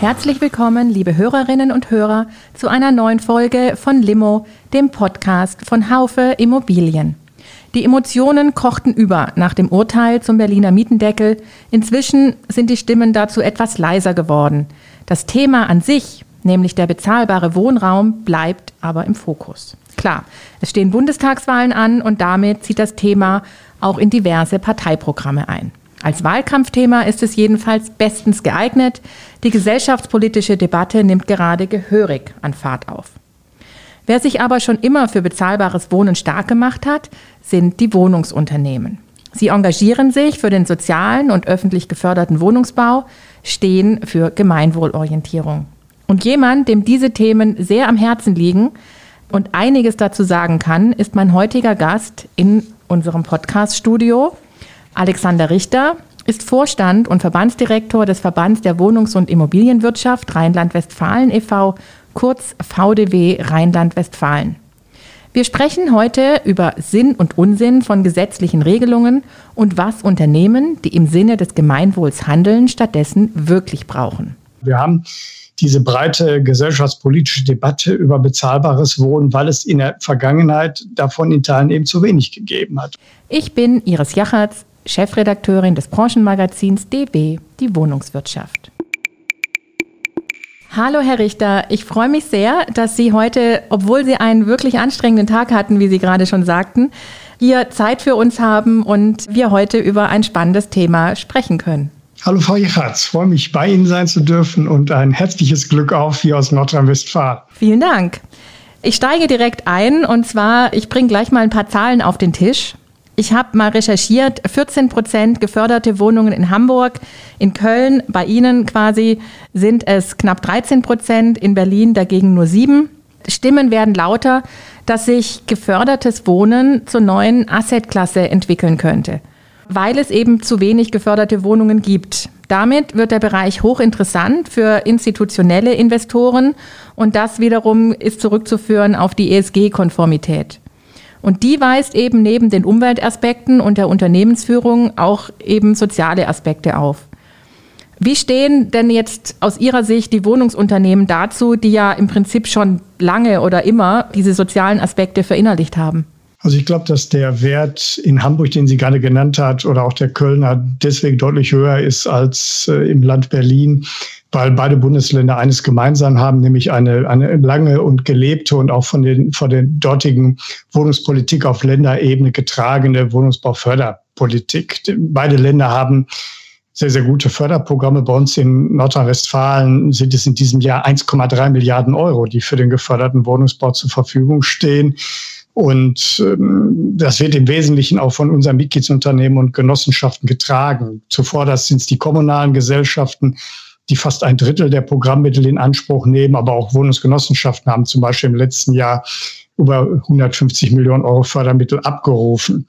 Herzlich willkommen, liebe Hörerinnen und Hörer, zu einer neuen Folge von Limo, dem Podcast von Haufe Immobilien. Die Emotionen kochten über nach dem Urteil zum Berliner Mietendeckel. Inzwischen sind die Stimmen dazu etwas leiser geworden. Das Thema an sich, nämlich der bezahlbare Wohnraum, bleibt aber im Fokus. Klar, es stehen Bundestagswahlen an und damit zieht das Thema auch in diverse Parteiprogramme ein. Als Wahlkampfthema ist es jedenfalls bestens geeignet. Die gesellschaftspolitische Debatte nimmt gerade gehörig an Fahrt auf. Wer sich aber schon immer für bezahlbares Wohnen stark gemacht hat, sind die Wohnungsunternehmen. Sie engagieren sich für den sozialen und öffentlich geförderten Wohnungsbau, stehen für Gemeinwohlorientierung. Und jemand, dem diese Themen sehr am Herzen liegen und einiges dazu sagen kann, ist mein heutiger Gast in unserem Podcast-Studio. Alexander Richter ist Vorstand und Verbandsdirektor des Verbands der Wohnungs- und Immobilienwirtschaft Rheinland-Westfalen e.V., kurz VDW Rheinland-Westfalen. Wir sprechen heute über Sinn und Unsinn von gesetzlichen Regelungen und was Unternehmen, die im Sinne des Gemeinwohls handeln, stattdessen wirklich brauchen. Wir haben diese breite gesellschaftspolitische Debatte über bezahlbares Wohnen, weil es in der Vergangenheit davon in Teilen eben zu wenig gegeben hat. Ich bin Iris Jachertz, Chefredakteurin des Branchenmagazins DW, die Wohnungswirtschaft. Hallo, Herr Richter. Ich freue mich sehr, dass Sie heute, obwohl Sie einen wirklich anstrengenden Tag hatten, wie Sie gerade schon sagten, hier Zeit für uns haben und wir heute über ein spannendes Thema sprechen können. Hallo, Frau Jechatz. Freue mich, bei Ihnen sein zu dürfen und ein herzliches Glück auf hier aus Nordrhein-Westfalen. Vielen Dank. Ich steige direkt ein und zwar, ich bringe gleich mal ein paar Zahlen auf den Tisch. Ich habe mal recherchiert, 14 Prozent geförderte Wohnungen in Hamburg, in Köln, bei Ihnen quasi sind es knapp 13 Prozent, in Berlin dagegen nur sieben. Stimmen werden lauter, dass sich gefördertes Wohnen zur neuen Assetklasse entwickeln könnte, weil es eben zu wenig geförderte Wohnungen gibt. Damit wird der Bereich hochinteressant für institutionelle Investoren und das wiederum ist zurückzuführen auf die ESG-Konformität. Und die weist eben neben den Umweltaspekten und der Unternehmensführung auch eben soziale Aspekte auf. Wie stehen denn jetzt aus Ihrer Sicht die Wohnungsunternehmen dazu, die ja im Prinzip schon lange oder immer diese sozialen Aspekte verinnerlicht haben? Also ich glaube, dass der Wert in Hamburg, den Sie gerade genannt hat, oder auch der Kölner deswegen deutlich höher ist als äh, im Land Berlin, weil beide Bundesländer eines gemeinsam haben, nämlich eine, eine lange und gelebte und auch von den, von den dortigen Wohnungspolitik auf Länderebene getragene Wohnungsbauförderpolitik. Beide Länder haben sehr, sehr gute Förderprogramme. Bei uns in Nordrhein-Westfalen sind es in diesem Jahr 1,3 Milliarden Euro, die für den geförderten Wohnungsbau zur Verfügung stehen. Und ähm, das wird im Wesentlichen auch von unseren Mitgliedsunternehmen und Genossenschaften getragen. Zuvor das sind es die kommunalen Gesellschaften, die fast ein Drittel der Programmmittel in Anspruch nehmen, aber auch Wohnungsgenossenschaften haben zum Beispiel im letzten Jahr über 150 Millionen Euro Fördermittel abgerufen.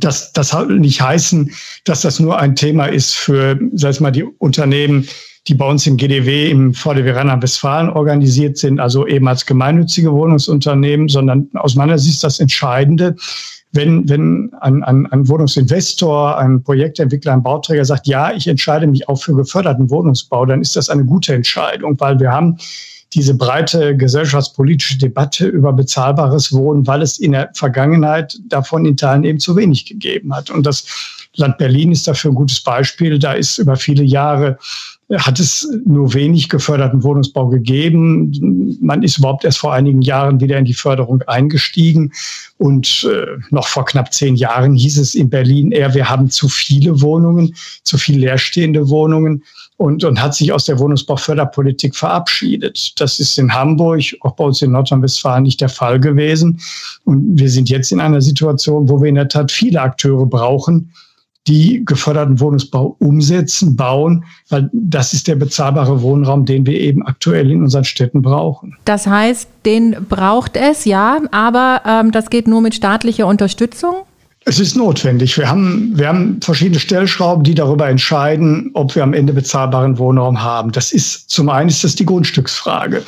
Das, das nicht heißen, dass das nur ein Thema ist für, sag ich mal, die Unternehmen, die bei uns im GDW, im VDW Rheinland-Westfalen organisiert sind, also eben als gemeinnützige Wohnungsunternehmen, sondern aus meiner Sicht das Entscheidende, wenn, wenn ein, ein, ein Wohnungsinvestor, ein Projektentwickler, ein Bauträger sagt, ja, ich entscheide mich auch für geförderten Wohnungsbau, dann ist das eine gute Entscheidung, weil wir haben diese breite gesellschaftspolitische Debatte über bezahlbares Wohnen, weil es in der Vergangenheit davon in Teilen eben zu wenig gegeben hat. Und das Land Berlin ist dafür ein gutes Beispiel. Da ist über viele Jahre hat es nur wenig geförderten Wohnungsbau gegeben. Man ist überhaupt erst vor einigen Jahren wieder in die Förderung eingestiegen. Und äh, noch vor knapp zehn Jahren hieß es in Berlin eher, wir haben zu viele Wohnungen, zu viel leerstehende Wohnungen und, und hat sich aus der Wohnungsbauförderpolitik verabschiedet. Das ist in Hamburg, auch bei uns in Nordrhein-Westfalen nicht der Fall gewesen. Und wir sind jetzt in einer Situation, wo wir in der Tat viele Akteure brauchen, die geförderten Wohnungsbau umsetzen, bauen, weil das ist der bezahlbare Wohnraum, den wir eben aktuell in unseren Städten brauchen. Das heißt, den braucht es, ja, aber ähm, das geht nur mit staatlicher Unterstützung? Es ist notwendig. Wir haben, wir haben verschiedene Stellschrauben, die darüber entscheiden, ob wir am Ende bezahlbaren Wohnraum haben. Das ist zum einen ist das die Grundstücksfrage.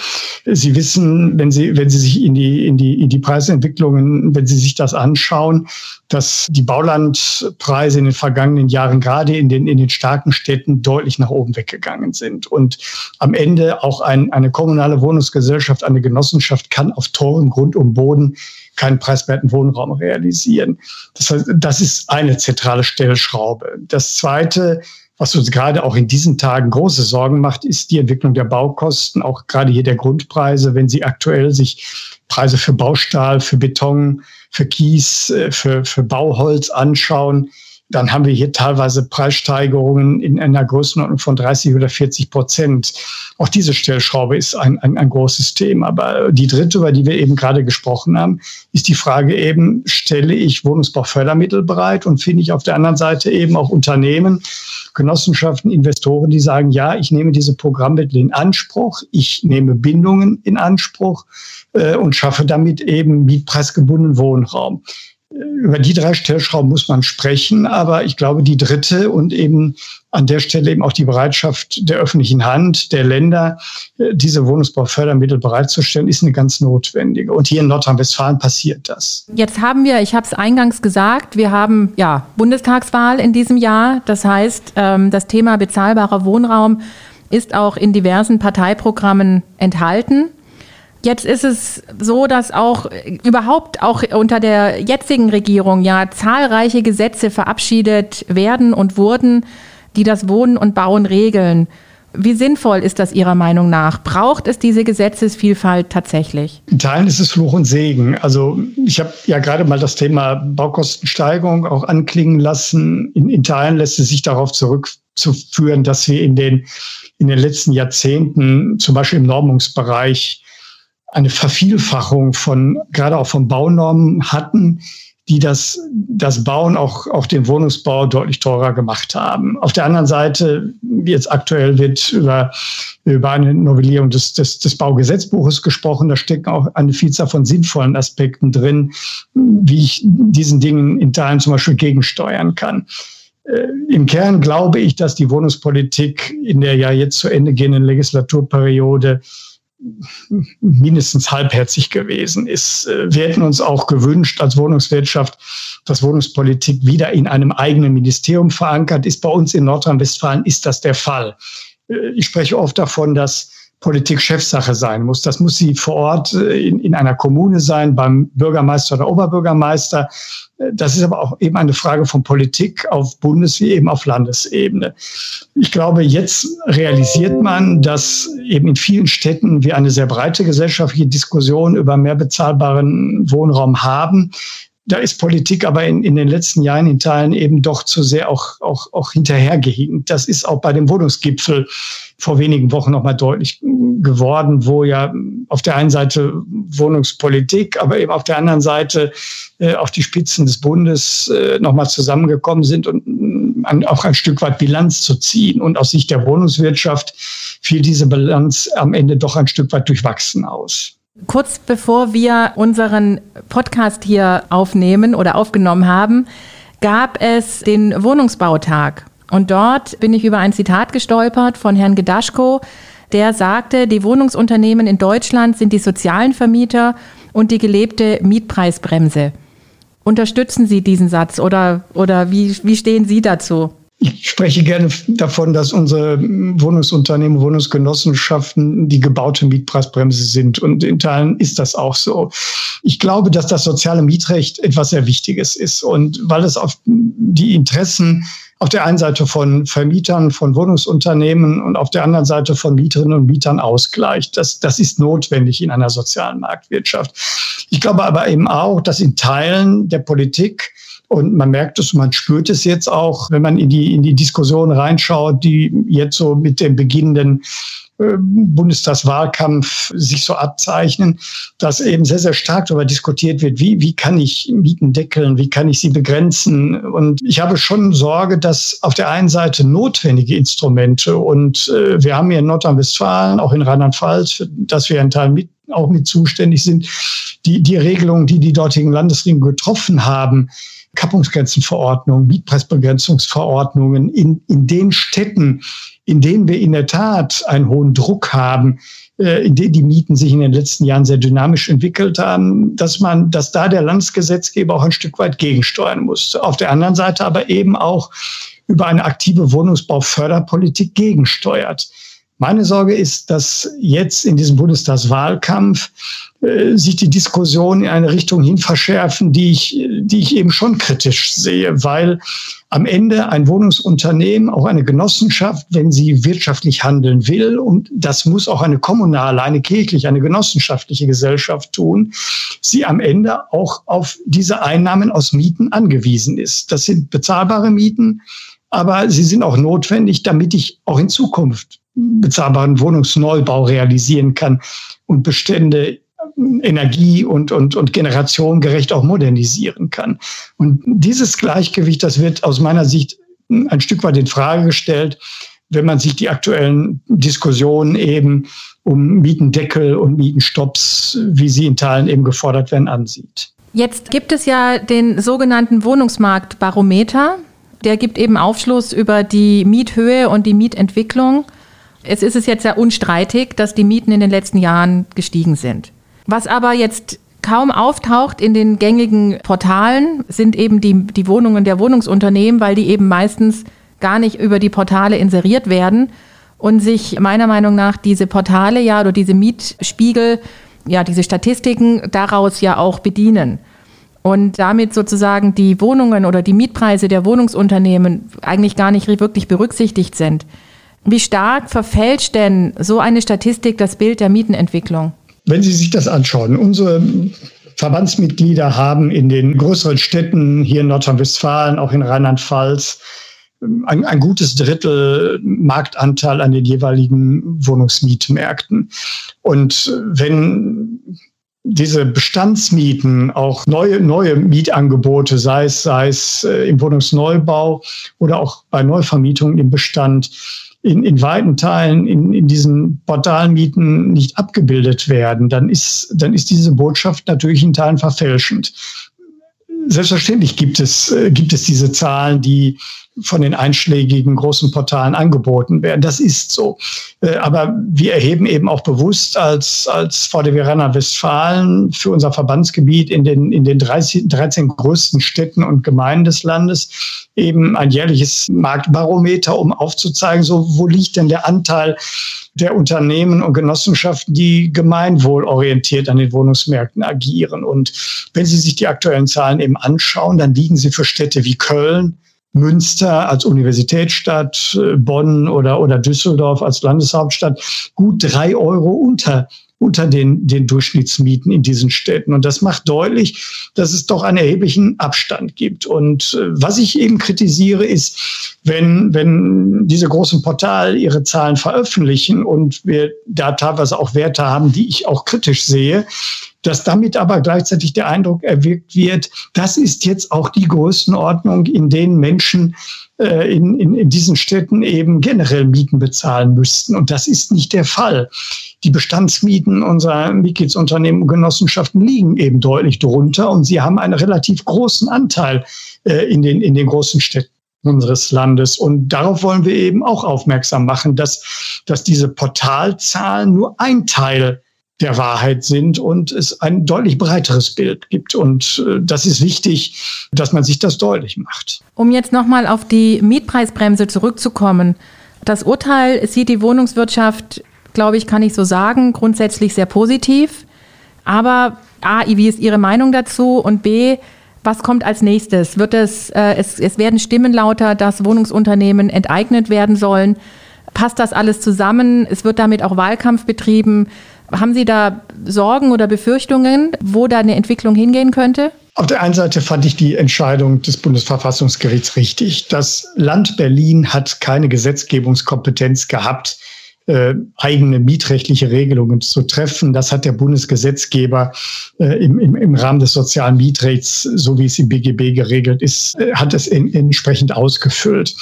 Sie wissen, wenn Sie, wenn Sie sich in die, in die, in die Preisentwicklungen, wenn Sie sich das anschauen, dass die Baulandpreise in den vergangenen Jahren gerade in den, in den starken Städten deutlich nach oben weggegangen sind. Und am Ende auch ein, eine kommunale Wohnungsgesellschaft, eine Genossenschaft kann auf teurem Grund und Boden keinen preiswerten Wohnraum realisieren. Das heißt, das ist eine zentrale Stellschraube. Das zweite, was uns gerade auch in diesen Tagen große Sorgen macht, ist die Entwicklung der Baukosten, auch gerade hier der Grundpreise. Wenn Sie aktuell sich Preise für Baustahl, für Beton, für Kies, äh, für, für Bauholz anschauen, dann haben wir hier teilweise Preissteigerungen in einer Größenordnung von 30 oder 40 Prozent. Auch diese Stellschraube ist ein, ein, ein großes Thema. Aber die dritte, über die wir eben gerade gesprochen haben, ist die Frage eben, stelle ich Wohnungsbaufördermittel bereit und finde ich auf der anderen Seite eben auch Unternehmen, Genossenschaften, Investoren, die sagen, ja, ich nehme diese Programmmittel in Anspruch, ich nehme Bindungen in Anspruch äh, und schaffe damit eben mietpreisgebundenen Wohnraum über die drei Stellschrauben muss man sprechen, aber ich glaube, die dritte und eben an der Stelle eben auch die Bereitschaft der öffentlichen Hand, der Länder, äh, diese Wohnungsbaufördermittel bereitzustellen, ist eine ganz notwendige. Und hier in Nordrhein-Westfalen passiert das. Jetzt haben wir, ich habe es eingangs gesagt, wir haben ja Bundestagswahl in diesem Jahr. Das heißt, ähm, das Thema bezahlbarer Wohnraum ist auch in diversen Parteiprogrammen enthalten. Jetzt ist es so, dass auch überhaupt auch unter der jetzigen Regierung ja zahlreiche Gesetze verabschiedet werden und wurden, die das Wohnen und Bauen regeln. Wie sinnvoll ist das Ihrer Meinung nach? Braucht es diese Gesetzesvielfalt tatsächlich? In Teilen ist es Fluch und Segen. Also ich habe ja gerade mal das Thema Baukostensteigerung auch anklingen lassen. In, in Teilen lässt es sich darauf zurückzuführen, dass wir in den, in den letzten Jahrzehnten, zum Beispiel im Normungsbereich, eine Vervielfachung von, gerade auch von Baunormen hatten, die das, das Bauen, auch, auch den Wohnungsbau deutlich teurer gemacht haben. Auf der anderen Seite, jetzt aktuell wird über, über eine Novellierung des, des, des Baugesetzbuches gesprochen. Da stecken auch eine Vielzahl von sinnvollen Aspekten drin, wie ich diesen Dingen in Teilen zum Beispiel gegensteuern kann. Äh, Im Kern glaube ich, dass die Wohnungspolitik in der ja jetzt zu Ende gehenden Legislaturperiode mindestens halbherzig gewesen ist. Äh, wir hätten uns auch gewünscht als Wohnungswirtschaft, dass Wohnungspolitik wieder in einem eigenen Ministerium verankert ist. Bei uns in Nordrhein-Westfalen ist das der Fall. Äh, ich spreche oft davon, dass Politik Chefsache sein muss. Das muss sie vor Ort äh, in, in einer Kommune sein, beim Bürgermeister oder Oberbürgermeister. Das ist aber auch eben eine Frage von Politik auf Bundes- wie eben auf Landesebene. Ich glaube, jetzt realisiert man, dass eben in vielen Städten wir eine sehr breite gesellschaftliche Diskussion über mehr bezahlbaren Wohnraum haben. Da ist Politik aber in, in den letzten Jahren in Teilen eben doch zu sehr auch, auch, auch hinterhergehinkt. Das ist auch bei dem Wohnungsgipfel vor wenigen Wochen nochmal deutlich geworden, wo ja auf der einen Seite Wohnungspolitik, aber eben auf der anderen Seite äh, auch die Spitzen des Bundes äh, nochmal zusammengekommen sind und mm, an, auch ein Stück weit Bilanz zu ziehen. Und aus Sicht der Wohnungswirtschaft fiel diese Bilanz am Ende doch ein Stück weit durchwachsen aus. Kurz bevor wir unseren Podcast hier aufnehmen oder aufgenommen haben, gab es den Wohnungsbautag. Und dort bin ich über ein Zitat gestolpert von Herrn Gedaschko, der sagte, die Wohnungsunternehmen in Deutschland sind die sozialen Vermieter und die gelebte Mietpreisbremse. Unterstützen Sie diesen Satz oder, oder wie, wie stehen Sie dazu? Ich spreche gerne davon, dass unsere Wohnungsunternehmen, Wohnungsgenossenschaften die gebaute Mietpreisbremse sind. Und in Teilen ist das auch so. Ich glaube, dass das soziale Mietrecht etwas sehr Wichtiges ist. Und weil es auf die Interessen auf der einen Seite von Vermietern, von Wohnungsunternehmen und auf der anderen Seite von Mieterinnen und Mietern ausgleicht. Das, das ist notwendig in einer sozialen Marktwirtschaft. Ich glaube aber eben auch, dass in Teilen der Politik Und man merkt es, man spürt es jetzt auch, wenn man in die, in die Diskussion reinschaut, die jetzt so mit dem beginnenden äh, Bundestagswahlkampf sich so abzeichnen, dass eben sehr, sehr stark darüber diskutiert wird, wie, wie kann ich Mieten deckeln, wie kann ich sie begrenzen. Und ich habe schon Sorge, dass auf der einen Seite notwendige Instrumente und äh, wir haben hier in Nordrhein-Westfalen, auch in Rheinland-Pfalz, dass wir einen Teil mit auch mit zuständig sind, die, die Regelungen, die die dortigen Landesregierungen getroffen haben, Kappungsgrenzenverordnungen, Mietpreisbegrenzungsverordnungen in, in den Städten, in denen wir in der Tat einen hohen Druck haben, äh, in denen die Mieten sich in den letzten Jahren sehr dynamisch entwickelt haben, dass man, dass da der Landesgesetzgeber auch ein Stück weit gegensteuern muss. Auf der anderen Seite aber eben auch über eine aktive Wohnungsbauförderpolitik gegensteuert. Meine Sorge ist, dass jetzt in diesem Bundestagswahlkampf äh, sich die Diskussion in eine Richtung hin verschärfen, die ich, die ich eben schon kritisch sehe, weil am Ende ein Wohnungsunternehmen, auch eine Genossenschaft, wenn sie wirtschaftlich handeln will, und das muss auch eine kommunale, eine kirchliche, eine genossenschaftliche Gesellschaft tun, sie am Ende auch auf diese Einnahmen aus Mieten angewiesen ist. Das sind bezahlbare Mieten, aber sie sind auch notwendig, damit ich auch in Zukunft bezahlbaren Wohnungsneubau realisieren kann und Bestände energie- und, und, und generationengerecht auch modernisieren kann. Und dieses Gleichgewicht, das wird aus meiner Sicht ein Stück weit in Frage gestellt, wenn man sich die aktuellen Diskussionen eben um Mietendeckel und Mietenstopps, wie sie in Teilen eben gefordert werden, ansieht. Jetzt gibt es ja den sogenannten Wohnungsmarktbarometer. Der gibt eben Aufschluss über die Miethöhe und die Mietentwicklung. Es ist es jetzt ja unstreitig, dass die Mieten in den letzten Jahren gestiegen sind. Was aber jetzt kaum auftaucht in den gängigen Portalen, sind eben die, die Wohnungen der Wohnungsunternehmen, weil die eben meistens gar nicht über die Portale inseriert werden und sich meiner Meinung nach diese Portale ja oder diese Mietspiegel, ja, diese Statistiken daraus ja auch bedienen. Und damit sozusagen die Wohnungen oder die Mietpreise der Wohnungsunternehmen eigentlich gar nicht wirklich berücksichtigt sind. Wie stark verfälscht denn so eine Statistik das Bild der Mietenentwicklung? Wenn Sie sich das anschauen, unsere Verbandsmitglieder haben in den größeren Städten hier in Nordrhein-Westfalen, auch in Rheinland-Pfalz, ein, ein, gutes Drittel Marktanteil an den jeweiligen Wohnungsmietmärkten. Und wenn diese Bestandsmieten, auch neue, neue Mietangebote, sei es, sei es äh, im Wohnungsneubau oder auch bei Neuvermietungen im Bestand, in, in weiten Teilen in, in diesen Portalmieten nicht abgebildet werden, dann ist, dann ist diese Botschaft natürlich in Teilen verfälschend. Selbstverständlich gibt es, äh, gibt es diese Zahlen, die von den einschlägigen großen Portalen angeboten werden. Das ist so. Äh, aber wir erheben eben auch bewusst als, als VDW Rheinland-Westfalen für unser Verbandsgebiet in den, in den 13, 13 größten Städten und Gemeinden des Landes eben ein jährliches Marktbarometer, um aufzuzeigen, so wo liegt denn der Anteil der Unternehmen und Genossenschaften, die gemeinwohlorientiert an den Wohnungsmärkten agieren. Und wenn Sie sich die aktuellen Zahlen eben anschauen, dann liegen sie für Städte wie Köln, Münster als Universitätsstadt, äh, Bonn oder, oder Düsseldorf als Landeshauptstadt gut drei Euro unter unter den, den Durchschnittsmieten in diesen Städten. Und das macht deutlich, dass es doch einen erheblichen Abstand gibt. Und äh, was ich eben kritisiere, ist, wenn, wenn diese großen Portale ihre Zahlen veröffentlichen und wir da teilweise auch Werte haben, die ich auch kritisch sehe, dass damit aber gleichzeitig der Eindruck erwirkt wird, das ist jetzt auch die Größenordnung, in denen Menschen äh, in, in, in diesen Städten eben generell Mieten bezahlen müssten. Und das ist nicht der Fall. Die Bestandsmieten unserer Mitgliedsunternehmen und Genossenschaften liegen eben deutlich drunter und sie haben einen relativ großen Anteil äh, in, den, in den großen Städten unseres Landes. Und darauf wollen wir eben auch aufmerksam machen, dass, dass diese Portalzahlen nur ein Teil der Wahrheit sind und es ein deutlich breiteres Bild gibt. Und äh, das ist wichtig, dass man sich das deutlich macht. Um jetzt nochmal auf die Mietpreisbremse zurückzukommen. Das Urteil sieht die Wohnungswirtschaft, glaube ich, kann ich so sagen, grundsätzlich sehr positiv. Aber A, wie ist Ihre Meinung dazu? Und B, was kommt als nächstes? Wird es, äh, es, es werden Stimmen lauter, dass Wohnungsunternehmen enteignet werden sollen. Passt das alles zusammen? Es wird damit auch Wahlkampf betrieben. Haben Sie da Sorgen oder Befürchtungen, wo da eine Entwicklung hingehen könnte? Auf der einen Seite fand ich die Entscheidung des Bundesverfassungsgerichts richtig. Das Land Berlin hat keine Gesetzgebungskompetenz gehabt, äh, eigene mietrechtliche Regelungen zu treffen. Das hat der Bundesgesetzgeber äh, im, im, im Rahmen des sozialen Mietrechts, so wie es im BGB geregelt ist, äh, hat es in, entsprechend ausgefüllt.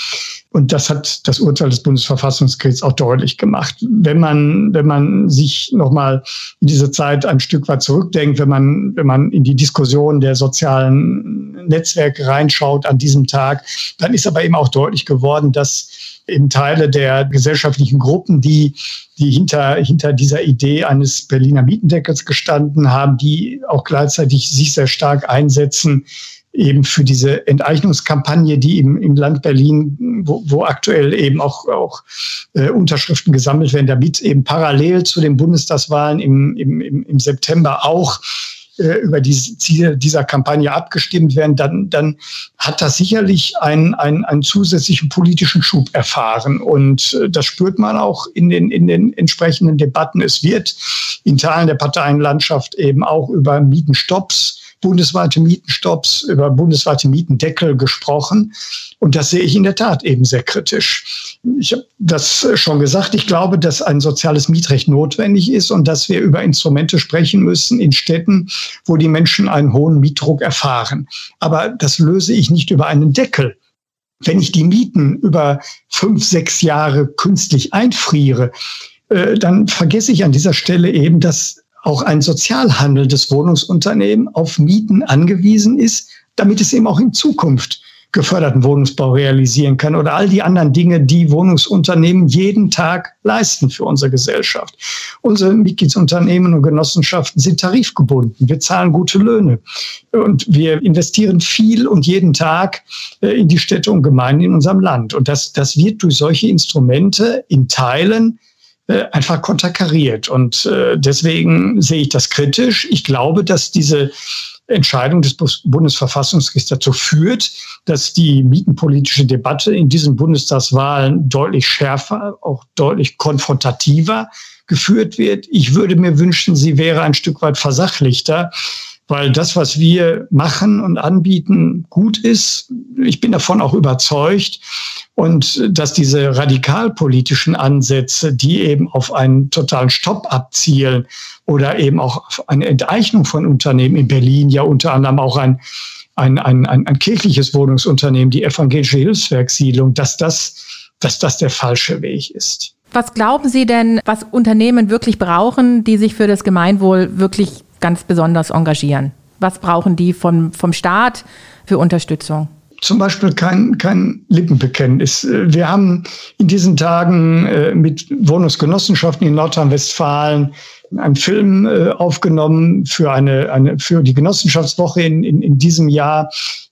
Und das hat das Urteil des Bundesverfassungsgerichts auch deutlich gemacht. Wenn man, wenn man sich nochmal in diese Zeit ein Stück weit zurückdenkt, wenn man, wenn man in die Diskussion der sozialen Netzwerke reinschaut an diesem Tag, dann ist aber eben auch deutlich geworden, dass eben Teile der gesellschaftlichen Gruppen, die, die hinter, hinter dieser Idee eines Berliner Mietendeckels gestanden haben, die auch gleichzeitig sich sehr stark einsetzen, eben für diese Enteignungskampagne, die im, im Land Berlin, wo, wo aktuell eben auch, auch äh, Unterschriften gesammelt werden, damit eben parallel zu den Bundestagswahlen im, im, im September auch äh, über die Ziele dieser Kampagne abgestimmt werden, dann, dann hat das sicherlich einen, einen, einen zusätzlichen politischen Schub erfahren. Und äh, das spürt man auch in den, in den entsprechenden Debatten. Es wird in Teilen der Parteienlandschaft eben auch über Mietenstopps bundesweite Mietenstopps, über bundesweite Mietendeckel gesprochen. Und das sehe ich in der Tat eben sehr kritisch. Ich habe das schon gesagt. Ich glaube, dass ein soziales Mietrecht notwendig ist und dass wir über Instrumente sprechen müssen in Städten, wo die Menschen einen hohen Mietdruck erfahren. Aber das löse ich nicht über einen Deckel. Wenn ich die Mieten über fünf, sechs Jahre künstlich einfriere, äh, dann vergesse ich an dieser Stelle eben, dass auch ein Sozialhandel des Wohnungsunternehmen auf Mieten angewiesen ist, damit es eben auch in Zukunft geförderten Wohnungsbau realisieren kann oder all die anderen Dinge, die Wohnungsunternehmen jeden Tag leisten für unsere Gesellschaft. Unsere Mitgliedsunternehmen und Genossenschaften sind tarifgebunden. Wir zahlen gute Löhne und wir investieren viel und jeden Tag äh, in die Städte und Gemeinden in unserem Land. Und das, das wird durch solche Instrumente in Teilen äh, einfach konterkariert. Und äh, deswegen sehe ich das kritisch. Ich glaube, dass diese Entscheidung des Bundesverfassungsgerichts dazu führt, dass die mietenpolitische Debatte in diesen Bundestagswahlen deutlich schärfer, auch deutlich konfrontativer geführt wird. Ich würde mir wünschen, sie wäre ein Stück weit versachlichter, weil das, was wir machen und anbieten, gut ist. Ich bin davon auch überzeugt. Und dass diese radikalpolitischen Ansätze, die eben auf einen totalen Stopp abzielen oder eben auch auf eine Enteignung von Unternehmen in Berlin, ja unter anderem auch ein, ein, ein, ein, ein kirchliches Wohnungsunternehmen, die evangelische Hilfswerkssiedlung, dass das, dass das der falsche Weg ist. Was glauben Sie denn, was Unternehmen wirklich brauchen, die sich für das Gemeinwohl wirklich ganz besonders engagieren? Was brauchen die vom, vom Staat für Unterstützung? Zum Beispiel kein, kein Lippenbekenntnis. Wir haben in diesen Tagen äh, mit Wohnungsgenossenschaften in Nordrhein-Westfalen einen Film äh, aufgenommen für eine, eine für die Genossenschaftswoche in, in, in diesem Jahr.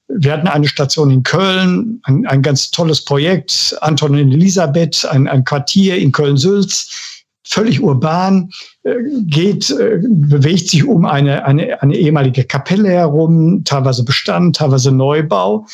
Wir hatten eine Station in Köln, ein, ein ganz tolles Projekt, Anton und Elisabeth, ein, ein Quartier in Köln-Sülz völlig urban, äh, geht, äh, bewegt sich um eine, eine, eine ehemalige Kapelle herum, teilweise Bestand, teilweise Neubau.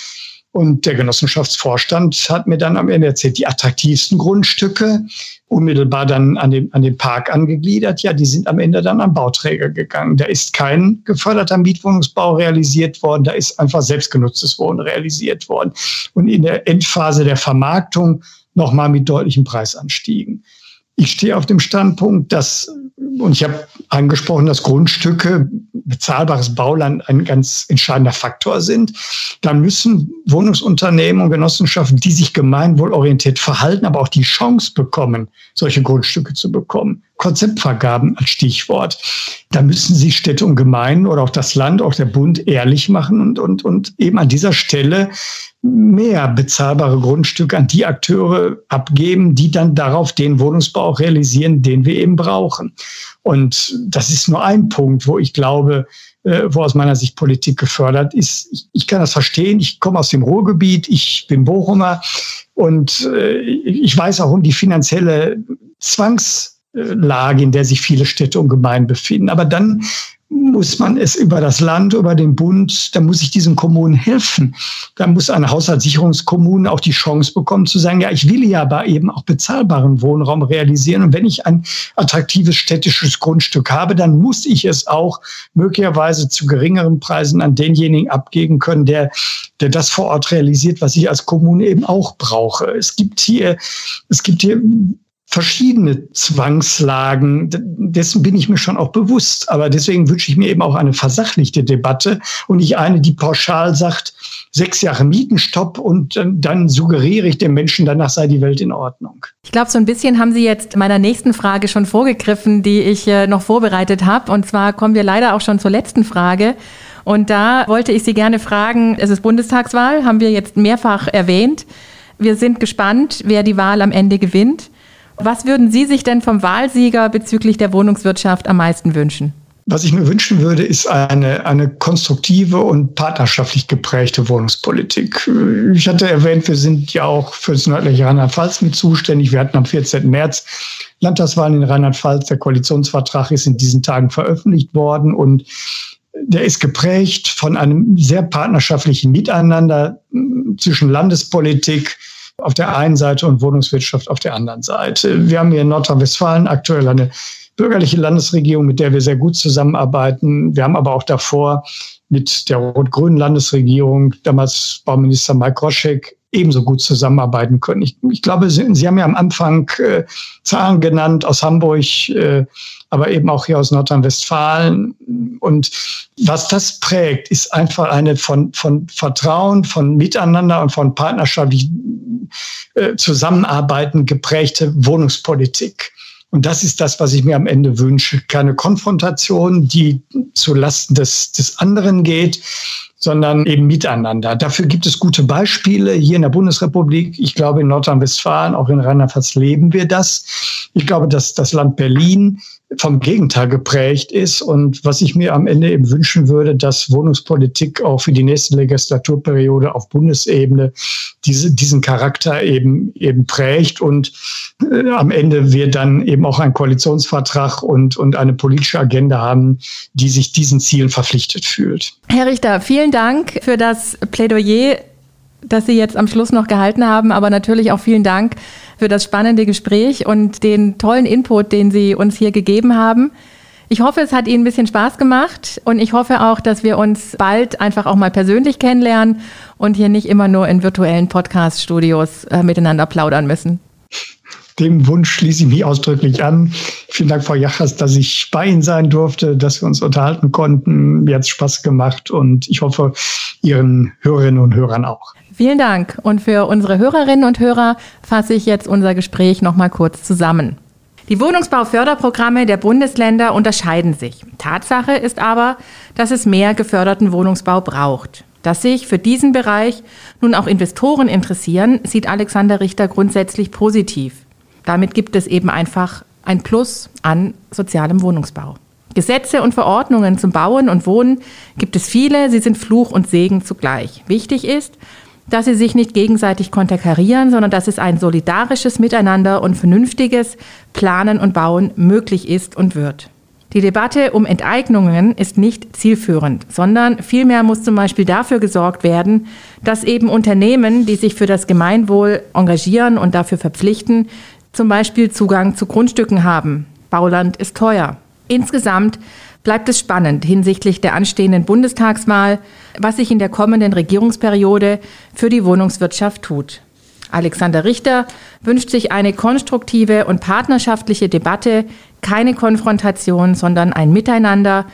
Und der Genossenschaftsvorstand hat mir dann am Ende erzählt, die attraktivsten Grundstücke, unmittelbar dann an den, an den Park angegliedert, ja, die sind am Ende dann an Bauträger gegangen. Da ist kein geförderter Mietwohnungsbau realisiert worden, da ist einfach selbstgenutztes Wohnen realisiert worden. Und in der Endphase der Vermarktung nochmal mit deutlichen Preisanstiegen. Ich stehe auf dem Standpunkt, dass, und ich habe angesprochen, dass Grundstücke, bezahlbares Bauland ein ganz entscheidender Faktor sind. Da müssen Wohnungsunternehmen und Genossenschaften, die sich gemeinwohlorientiert verhalten, aber auch die Chance bekommen, solche Grundstücke zu bekommen. Konzeptvergaben als Stichwort. Da müssen sich Städte und Gemeinden oder auch das Land, auch der Bund ehrlich machen und, und, und eben an dieser Stelle mehr bezahlbare Grundstücke an die Akteure abgeben, die dann darauf den Wohnungsbau auch realisieren, den wir eben brauchen. Und das ist nur ein Punkt, wo ich glaube, äh, wo aus meiner Sicht Politik gefördert ist. Ich, ich kann das verstehen. Ich komme aus dem Ruhrgebiet. Ich bin Bochumer und äh, ich weiß auch um die finanzielle Zwangslage, in der sich viele Städte und Gemeinden befinden. Aber dann muss man es über das Land, über den Bund, da muss ich diesen Kommunen helfen. Da muss eine Haushaltssicherungskommune auch die Chance bekommen zu sagen, ja, ich will ja aber eben auch bezahlbaren Wohnraum realisieren. Und wenn ich ein attraktives städtisches Grundstück habe, dann muss ich es auch möglicherweise zu geringeren Preisen an denjenigen abgeben können, der, der das vor Ort realisiert, was ich als Kommune eben auch brauche. Es gibt hier, es gibt hier verschiedene Zwangslagen. Dessen bin ich mir schon auch bewusst. Aber deswegen wünsche ich mir eben auch eine versachlichte Debatte und nicht eine, die pauschal sagt, sechs Jahre Mietenstopp und dann suggeriere ich den Menschen, danach sei die Welt in Ordnung. Ich glaube, so ein bisschen haben Sie jetzt meiner nächsten Frage schon vorgegriffen, die ich äh, noch vorbereitet habe. Und zwar kommen wir leider auch schon zur letzten Frage. Und da wollte ich Sie gerne fragen, es ist Bundestagswahl, haben wir jetzt mehrfach erwähnt. Wir sind gespannt, wer die Wahl am Ende gewinnt. Was würden Sie sich denn vom Wahlsieger bezüglich der Wohnungswirtschaft am meisten wünschen? Was ich mir wünschen würde, ist eine, eine konstruktive und partnerschaftlich geprägte Wohnungspolitik. Ich hatte erwähnt, wir sind ja auch für das nördliche Rheinland-Pfalz mit zuständig. Wir hatten am 14. März Landtagswahlen in Rheinland-Pfalz. Der Koalitionsvertrag ist in diesen Tagen veröffentlicht worden und der ist geprägt von einem sehr partnerschaftlichen Miteinander zwischen Landespolitik, auf der einen Seite und Wohnungswirtschaft auf der anderen Seite. Wir haben hier in Nordrhein-Westfalen aktuell eine bürgerliche Landesregierung, mit der wir sehr gut zusammenarbeiten. Wir haben aber auch davor mit der rot-grünen Landesregierung, damals Bauminister Mike Roschek, ebenso gut zusammenarbeiten können. Ich, ich glaube, Sie, Sie, haben ja am Anfang äh, Zahlen genannt aus Hamburg, äh, aber eben auch hier aus Nordrhein-Westfalen. Und was das prägt, ist einfach eine von, von Vertrauen, von Miteinander und von partnerschaftlichen äh, Zusammenarbeiten geprägte Wohnungspolitik. Und das ist das, was ich mir am Ende wünsche. Keine Konfrontation, die zu Lasten des, des anderen geht, sondern eben miteinander. Dafür gibt es gute Beispiele hier in der Bundesrepublik. Ich glaube, in Nordrhein-Westfalen, auch in Rheinland-Pfalz leben wir das. Ich glaube, dass das Land Berlin vom Gegenteil geprägt ist. Und was ich mir am Ende eben wünschen würde, dass Wohnungspolitik auch für die nächste Legislaturperiode auf Bundesebene diese, diesen Charakter eben, eben prägt und äh, am Ende wir dann eben auch einen Koalitionsvertrag und, und eine politische Agenda haben, die sich diesen Zielen verpflichtet fühlt. Herr Richter, vielen Dank für das Plädoyer, das Sie jetzt am Schluss noch gehalten haben, aber natürlich auch vielen Dank für das spannende Gespräch und den tollen Input, den Sie uns hier gegeben haben. Ich hoffe, es hat Ihnen ein bisschen Spaß gemacht und ich hoffe auch, dass wir uns bald einfach auch mal persönlich kennenlernen und hier nicht immer nur in virtuellen Podcast-Studios äh, miteinander plaudern müssen. Dem Wunsch schließe ich mich ausdrücklich an. Vielen Dank, Frau Jachers, dass ich bei Ihnen sein durfte, dass wir uns unterhalten konnten. Mir hat es Spaß gemacht und ich hoffe, Ihren Hörerinnen und Hörern auch. Vielen Dank. Und für unsere Hörerinnen und Hörer fasse ich jetzt unser Gespräch nochmal kurz zusammen. Die Wohnungsbauförderprogramme der Bundesländer unterscheiden sich. Tatsache ist aber, dass es mehr geförderten Wohnungsbau braucht. Dass sich für diesen Bereich nun auch Investoren interessieren, sieht Alexander Richter grundsätzlich positiv. Damit gibt es eben einfach ein Plus an sozialem Wohnungsbau. Gesetze und Verordnungen zum Bauen und Wohnen gibt es viele, sie sind Fluch und Segen zugleich. Wichtig ist, dass sie sich nicht gegenseitig konterkarieren, sondern dass es ein solidarisches Miteinander und vernünftiges Planen und Bauen möglich ist und wird. Die Debatte um Enteignungen ist nicht zielführend, sondern vielmehr muss zum Beispiel dafür gesorgt werden, dass eben Unternehmen, die sich für das Gemeinwohl engagieren und dafür verpflichten, zum Beispiel Zugang zu Grundstücken haben. Bauland ist teuer. Insgesamt bleibt es spannend hinsichtlich der anstehenden Bundestagswahl, was sich in der kommenden Regierungsperiode für die Wohnungswirtschaft tut. Alexander Richter wünscht sich eine konstruktive und partnerschaftliche Debatte, keine Konfrontation, sondern ein Miteinander.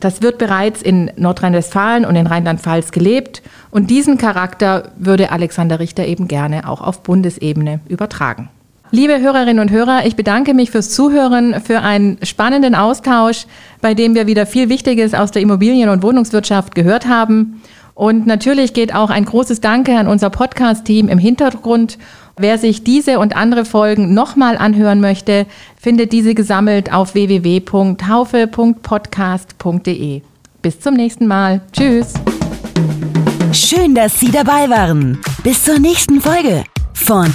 Das wird bereits in Nordrhein-Westfalen und in Rheinland-Pfalz gelebt und diesen Charakter würde Alexander Richter eben gerne auch auf Bundesebene übertragen. Liebe Hörerinnen und Hörer, ich bedanke mich fürs Zuhören, für einen spannenden Austausch, bei dem wir wieder viel Wichtiges aus der Immobilien- und Wohnungswirtschaft gehört haben. Und natürlich geht auch ein großes Danke an unser Podcast-Team im Hintergrund. Wer sich diese und andere Folgen nochmal anhören möchte, findet diese gesammelt auf www.haufe.podcast.de. Bis zum nächsten Mal. Tschüss. Schön, dass Sie dabei waren. Bis zur nächsten Folge von